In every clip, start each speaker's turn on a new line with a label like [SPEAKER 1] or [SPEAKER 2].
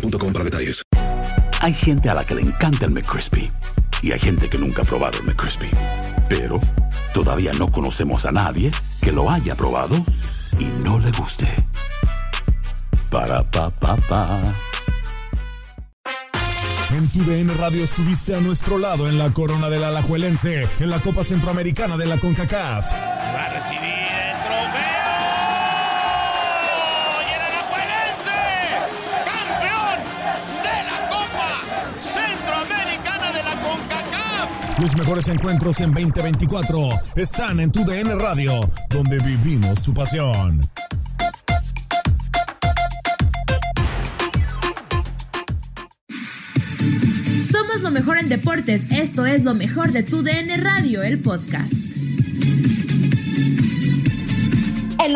[SPEAKER 1] boostmobile.com para detalles.
[SPEAKER 2] Hay gente a la que le encanta el McCrispy y hay gente que nunca ha probado el McCrispy. Pero todavía no conocemos a nadie que lo haya probado y no le guste. Para pa pa pa.
[SPEAKER 3] En tu DN Radio estuviste a nuestro lado en la corona del Alajuelense, en la Copa Centroamericana de la CONCACAF.
[SPEAKER 4] Va a recibir
[SPEAKER 3] Los mejores encuentros en 2024 están en tu DN Radio, donde vivimos tu pasión.
[SPEAKER 5] Somos lo mejor en deportes. Esto es lo mejor de tu DN Radio, el podcast.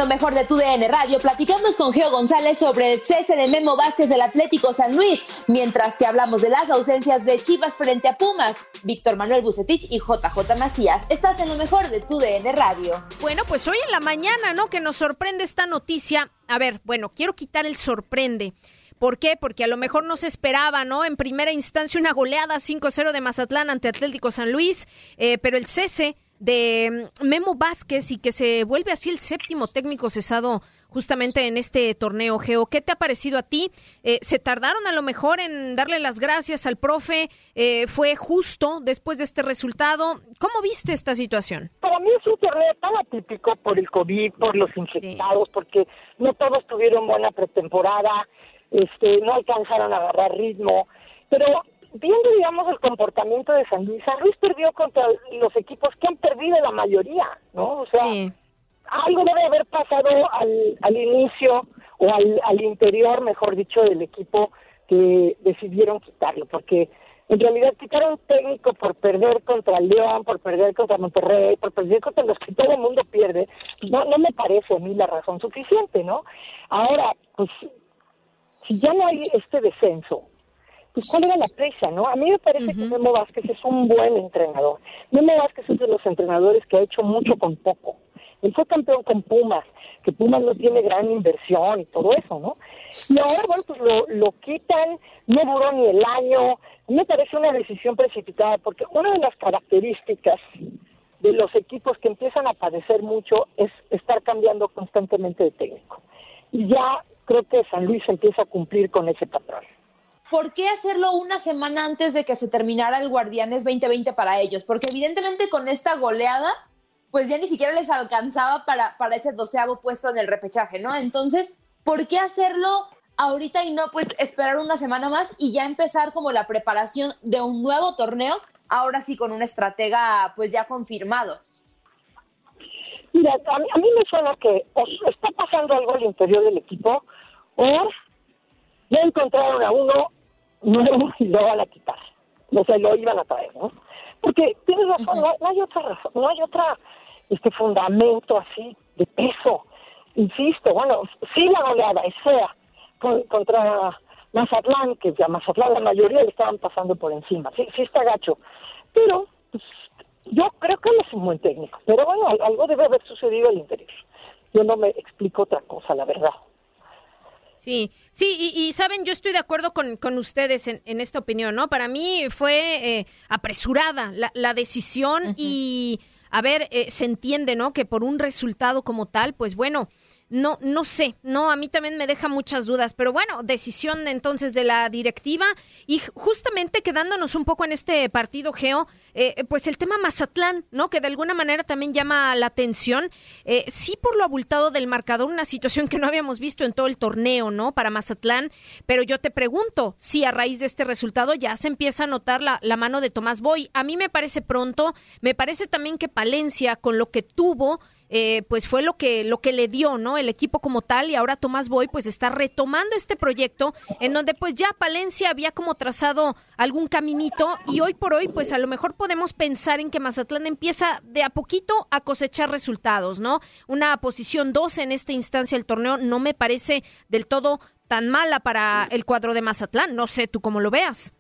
[SPEAKER 6] Lo mejor de tu DN Radio, platicamos con Geo González sobre el cese de Memo Vázquez del Atlético San Luis, mientras que hablamos de las ausencias de Chivas frente a Pumas, Víctor Manuel Bucetich y JJ Macías. Estás en lo mejor de tu DN Radio.
[SPEAKER 7] Bueno, pues hoy en la mañana, ¿no? Que nos sorprende esta noticia. A ver, bueno, quiero quitar el sorprende. ¿Por qué? Porque a lo mejor no se esperaba, ¿no? En primera instancia una goleada 5-0 de Mazatlán ante Atlético San Luis, eh, pero el cese de mm, Memo Vázquez y que se vuelve así el séptimo técnico cesado justamente en este torneo, Geo. ¿Qué te ha parecido a ti? Eh, ¿Se tardaron a lo mejor en darle las gracias al profe? Eh, ¿Fue justo después de este resultado? ¿Cómo viste esta situación?
[SPEAKER 8] Para mí es un torneo tan atípico por el COVID, por los infectados, porque no todos tuvieron buena pretemporada, este, no alcanzaron a agarrar ritmo, pero viendo, digamos, el comportamiento de San Luis, San Luis perdió contra los equipos que han perdido la mayoría, ¿no? O sea, algo debe haber pasado al, al inicio o al, al interior, mejor dicho, del equipo que decidieron quitarlo, porque en realidad quitaron técnico por perder contra León, por perder contra Monterrey, por perder contra los que todo el mundo pierde, no, no me parece a mí la razón suficiente, ¿no? Ahora, pues, si ya no hay este descenso, pues cuál era la presa, ¿no? A mí me parece que Memo Vázquez es un buen entrenador. Memo Vázquez es de los entrenadores que ha hecho mucho con poco. Él fue campeón con Pumas, que Pumas no tiene gran inversión y todo eso, ¿no? Y ahora, bueno, pues lo, lo quitan, no duró ni el año. Me parece una decisión precipitada, porque una de las características de los equipos que empiezan a padecer mucho es estar cambiando constantemente de técnico. Y ya creo que San Luis empieza a cumplir con ese patrón.
[SPEAKER 6] ¿Por qué hacerlo una semana antes de que se terminara el Guardianes 2020 para ellos? Porque evidentemente con esta goleada, pues ya ni siquiera les alcanzaba para, para ese doceavo puesto en el repechaje, ¿no? Entonces, ¿por qué hacerlo ahorita y no pues esperar una semana más y ya empezar como la preparación de un nuevo torneo, ahora sí con un estratega pues ya confirmado?
[SPEAKER 8] Mira, a mí, a me suena que o está pasando algo al interior del equipo o ya encontraron a uno nuevo y lo van a quitar. O sea, lo iban a traer, ¿no? Porque tienes razón, no, no hay otra razón, no hay otra este fundamento así de peso. Insisto, bueno, sí la goleada es fea con- contra Mazatlán, que a Mazatlán la mayoría le estaban pasando por encima. Sí, sí está gacho. Pero pues, yo creo que él es un buen técnico. Pero bueno, al- algo debe haber sucedido al interior. Yo no me explico otra cosa, la verdad.
[SPEAKER 7] Sí, sí, y, y, saben, yo estoy de acuerdo con, con ustedes en, en esta opinión, ¿no? Para mí fue eh, apresurada la, la decisión y, a ver, eh, se entiende, ¿no? Que por un resultado como tal, pues bueno, no, no sé, no, a mí también me deja muchas dudas, pero bueno, decisión entonces de la directiva y justamente quedándonos un poco en este partido geo, eh, pues el tema Mazatlán, ¿no? Que de alguna manera también llama la atención, eh, sí por lo abultado del marcador, una situación que no habíamos visto en todo el torneo, ¿no? Para Mazatlán, pero yo te pregunto si a raíz de este resultado ya se empieza a notar la, la mano de Tomás Boy. A mí me parece pronto, me parece también que Palencia con lo que tuvo, eh, pues fue lo que, lo que le dio, ¿no? El equipo como tal y ahora Tomás Boy pues está retomando este proyecto en donde pues ya Palencia había como trazado algún caminito y hoy por hoy pues a lo mejor podemos pensar en que Mazatlán empieza de a poquito a cosechar resultados, ¿no? Una posición 12 en esta instancia del torneo no me parece del todo tan mala para el cuadro de Mazatlán, no sé tú cómo lo veas.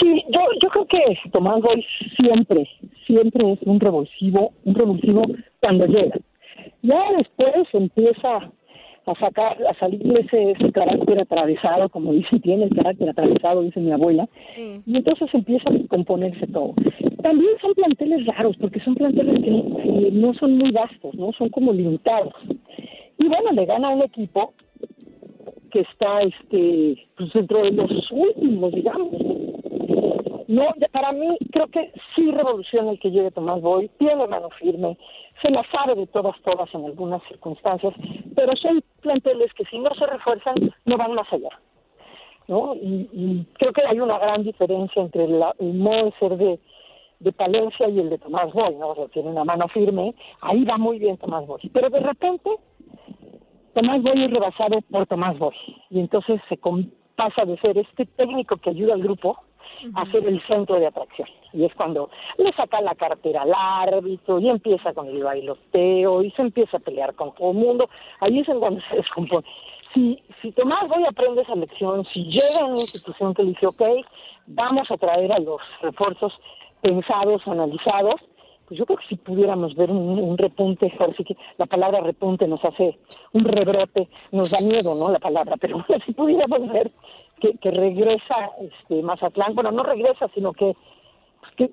[SPEAKER 8] Sí, yo, yo creo que Tomás Boy siempre, siempre es un revulsivo, un revulsivo cuando llega. Ya después empieza a sacar, a salir ese, ese carácter atravesado, como dice, tiene el carácter atravesado, dice mi abuela, y entonces empieza a componerse todo. También son planteles raros, porque son planteles que, que no son muy vastos, no son como limitados. Y bueno, le gana un equipo que está este pues dentro de los últimos, digamos. No, para mí creo que sí revoluciona el que llegue Tomás Boy, tiene mano firme, se la sabe de todas, todas en algunas circunstancias, pero son planteles que si no se refuerzan no van más allá. ¿no? Y, y creo que hay una gran diferencia entre la, el modo de ser de, Palencia y el de Tomás Boy, ¿no? Tiene una mano firme, ahí va muy bien Tomás Boy. Pero de repente Tomás Boy es rebasado por Tomás Boy. Y entonces se pasa de ser este técnico que ayuda al grupo a ser el centro de atracción. Y es cuando le saca la cartera al árbitro y empieza con el bailoteo y se empieza a pelear con todo el mundo. Ahí es en cuando se descompone. Si, si Tomás Boy aprende esa lección, si llega a una institución que le dice, ok, vamos a traer a los refuerzos pensados, analizados, pues yo creo que si pudiéramos ver un, un repunte, que la palabra repunte nos hace un rebrote, nos da miedo, ¿no? La palabra, pero si pudiéramos ver que, que regresa este Mazatlán, bueno, no regresa, sino que, que,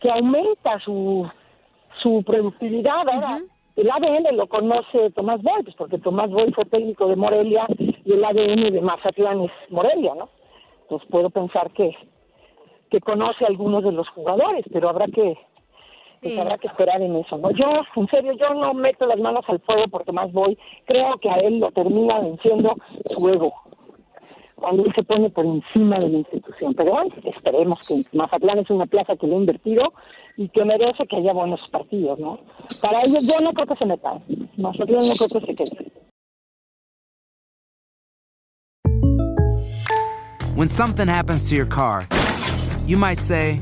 [SPEAKER 8] que aumenta su, su productividad. Ahora, el ADN lo conoce Tomás Boy, pues porque Tomás Boy fue técnico de Morelia y el ADN de Mazatlán es Morelia, ¿no? Entonces puedo pensar que, que conoce a algunos de los jugadores, pero habrá que pues habrá que esperar en eso, ¿no? Yo, en serio, yo no meto las manos al fuego porque más voy, creo que a él lo termina venciendo su ego, cuando él se pone por encima de la institución. Pero bueno, esperemos que Mazatlán es una plaza que le ha invertido y que merece que haya buenos partidos, ¿no? Para ellos yo no creo que se metan, Mazatlán no creo que se quede.
[SPEAKER 9] When something happens to your car, you might say,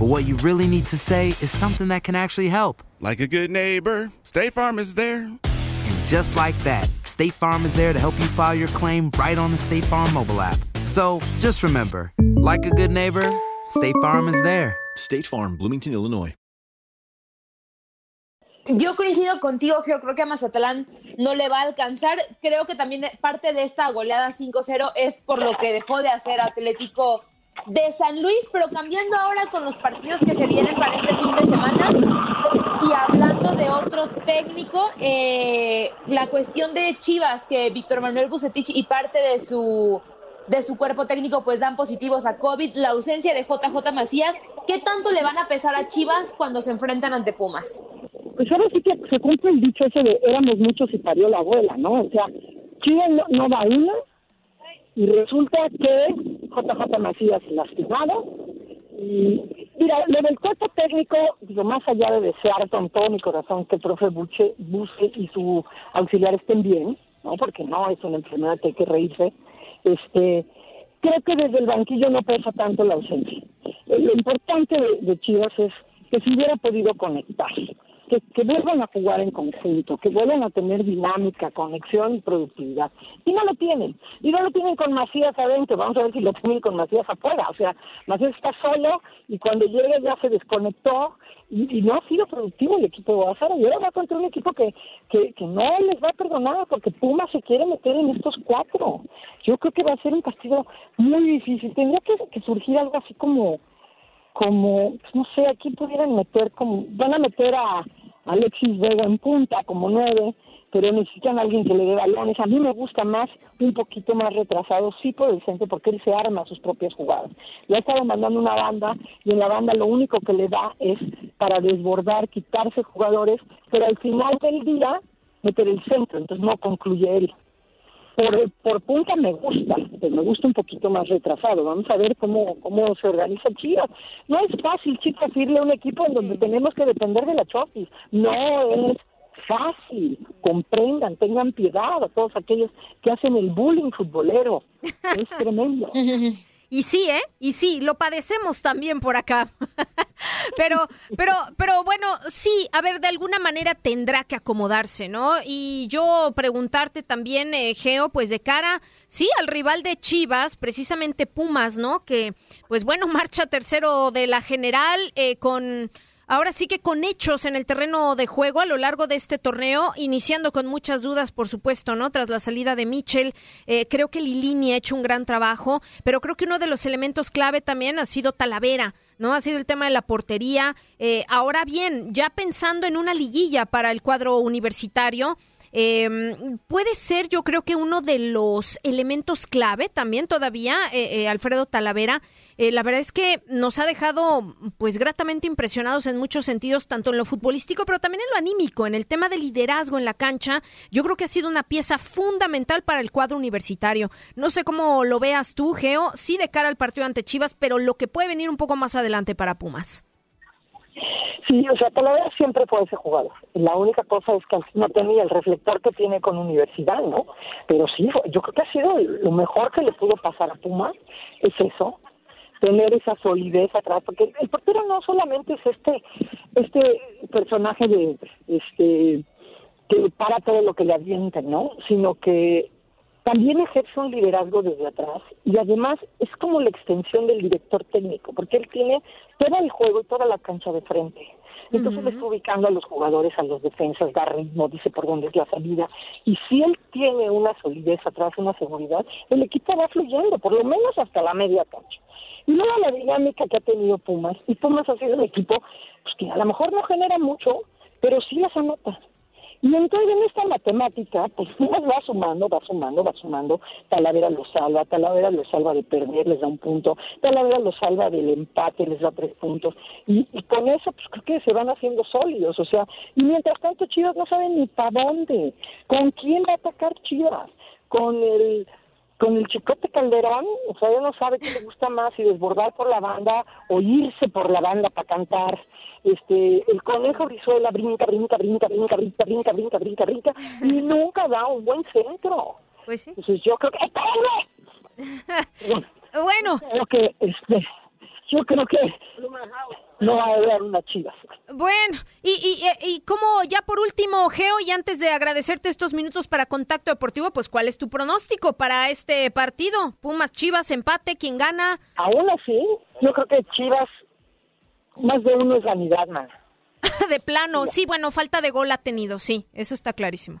[SPEAKER 9] but what you really need to say is something that can actually help.
[SPEAKER 10] Like a good neighbor, State Farm is there.
[SPEAKER 9] And just like that, State Farm is there to help you file your claim right on the State Farm mobile app. So just remember, like a good neighbor, State Farm is there.
[SPEAKER 11] State Farm, Bloomington, Illinois.
[SPEAKER 6] Yo coincido contigo, Geo, creo que a Mazatlán no le va a alcanzar. Creo que también parte de esta goleada 5-0 es por lo que dejó de hacer Atlético de San Luis, pero cambiando ahora con los partidos que se vienen para este fin de semana y hablando de otro técnico, eh, la cuestión de Chivas, que Víctor Manuel Bucetich y parte de su de su cuerpo técnico pues dan positivos a COVID, la ausencia de JJ Macías, ¿qué tanto le van a pesar a Chivas cuando se enfrentan ante Pumas?
[SPEAKER 8] Pues ahora sí que se cumple el dicho ese de éramos muchos y parió la abuela, ¿no? O sea, Chivas no, no va una y resulta que JJ Macías lastimado y mira, lo del cuerpo técnico, digo, más allá de desear con todo mi corazón que el profe Buche, Buce y su auxiliar estén bien, ¿no? Porque no es una enfermedad que hay que reírse, este, creo que desde el banquillo no pesa tanto la ausencia. Lo importante de, de Chivas es que se hubiera podido conectar, que, vuelvan a jugar en conjunto, que vuelvan a tener dinámica, conexión y productividad. Y no lo tienen. Y no lo tienen con Macías adentro. Vamos a ver si lo tienen con Macías afuera. O sea, Macías está solo y cuando llega ya se desconectó y, no ha sido productivo el equipo de Guadalajara y ahora va contra un equipo que, que, que no les va a perdonar porque Puma se quiere meter en estos cuatro. Yo creo que va a ser un partido muy difícil. Tendría que, que surgir algo así como, como, pues no sé, aquí pudieran meter como, van a meter a Alexis Vega en punta como nueve, pero necesitan a alguien que le dé balones. A mí me gusta más, un poquito más retrasado, sí por el centro, porque él se arma sus propias jugadas. Le ha estado mandando una banda y en la banda lo único que le da es para desbordar, quitarse jugadores, pero al final del día meter el centro, entonces no concluye él. Por, por punta me gusta, pero me gusta un poquito más retrasado. Vamos a ver cómo, cómo se organiza Chivas. No es fácil, chicos, irle a un equipo en donde tenemos que depender de la Chofis. No es fácil, comprendan, tengan piedad a todos aquellos que hacen el bullying futbolero. Es tremendo.
[SPEAKER 7] Y sí, ¿eh? Y sí, lo padecemos también por acá. pero, pero, pero bueno, sí, a ver, de alguna manera tendrá que acomodarse, ¿no? Y yo preguntarte también, eh, Geo, pues de cara, sí, al rival de Chivas, precisamente Pumas, ¿no? Que, pues bueno, marcha tercero de la general eh, con ahora sí que con hechos en el terreno de juego a lo largo de este torneo, iniciando con muchas dudas, por supuesto, ¿no? Tras la salida de Mitchell, eh, creo que Lilini ha hecho un gran trabajo, pero creo que uno de los elementos clave también ha sido Talavera. ¿no? Ha sido el tema de la portería. Eh, ahora bien, ya pensando en una liguilla para el cuadro universitario, eh, puede ser, yo creo que uno de los elementos clave también todavía, eh, eh, Alfredo Talavera. Eh, la verdad es que nos ha dejado, pues, gratamente impresionados en muchos sentidos, tanto en lo futbolístico, pero también en lo anímico, en el tema de liderazgo en la cancha. Yo creo que ha sido una pieza fundamental para el cuadro universitario. No sé cómo lo veas tú, Geo, sí de cara al partido ante Chivas, pero lo que puede venir un poco más adelante para Pumas.
[SPEAKER 8] Sí, o sea, Talavera siempre fue ese jugador. La única cosa es que no tenía el reflector que tiene con Universidad, ¿no? Pero sí, yo creo que ha sido lo mejor que le pudo pasar a Puma, es eso, tener esa solidez atrás, porque el portero no solamente es este, este personaje de, este, que para todo lo que le avienten, ¿no? Sino que también ejerce un liderazgo desde atrás y además es como la extensión del director técnico, porque él tiene todo el juego y toda la cancha de frente. Entonces le está ubicando a los jugadores, a los defensas, da ritmo, dice por dónde es la salida. Y si él tiene una solidez atrás, una seguridad, el equipo va fluyendo, por lo menos hasta la media cancha. Y luego la dinámica que ha tenido Pumas, y Pumas ha sido un equipo pues, que a lo mejor no genera mucho, pero sí las anota. Y entonces en esta matemática, pues va sumando, va sumando, va sumando. Talavera lo salva, Talavera lo salva de perder, les da un punto. Talavera lo salva del empate, les da tres puntos. Y, con eso, pues creo que se van haciendo sólidos. O sea, y mientras tanto Chivas no saben ni para dónde. ¿Con quién va a atacar Chivas? Con el con el chicote Calderón, o sea, ya no sabe qué le gusta más, si desbordar por la banda o irse por la banda para cantar este, el conejo Brizuela brinca, brinca, brinca, brinca, brinca, brinca, brinca, brinca, brinca, y nunca da un buen centro.
[SPEAKER 7] Pues sí.
[SPEAKER 8] Entonces yo creo que...
[SPEAKER 7] bueno.
[SPEAKER 8] Creo que, este, yo creo que no va a haber una chiva.
[SPEAKER 7] Bueno, y, y, y como ya por último, Geo, y antes de agradecerte estos minutos para Contacto Deportivo, pues ¿cuál es tu pronóstico para este partido? Pumas, Chivas, empate, ¿quién gana?
[SPEAKER 8] Aún así, yo creo que Chivas más de uno es vanidad, man.
[SPEAKER 7] de plano, sí, bueno, falta de gol ha tenido, sí, eso está clarísimo.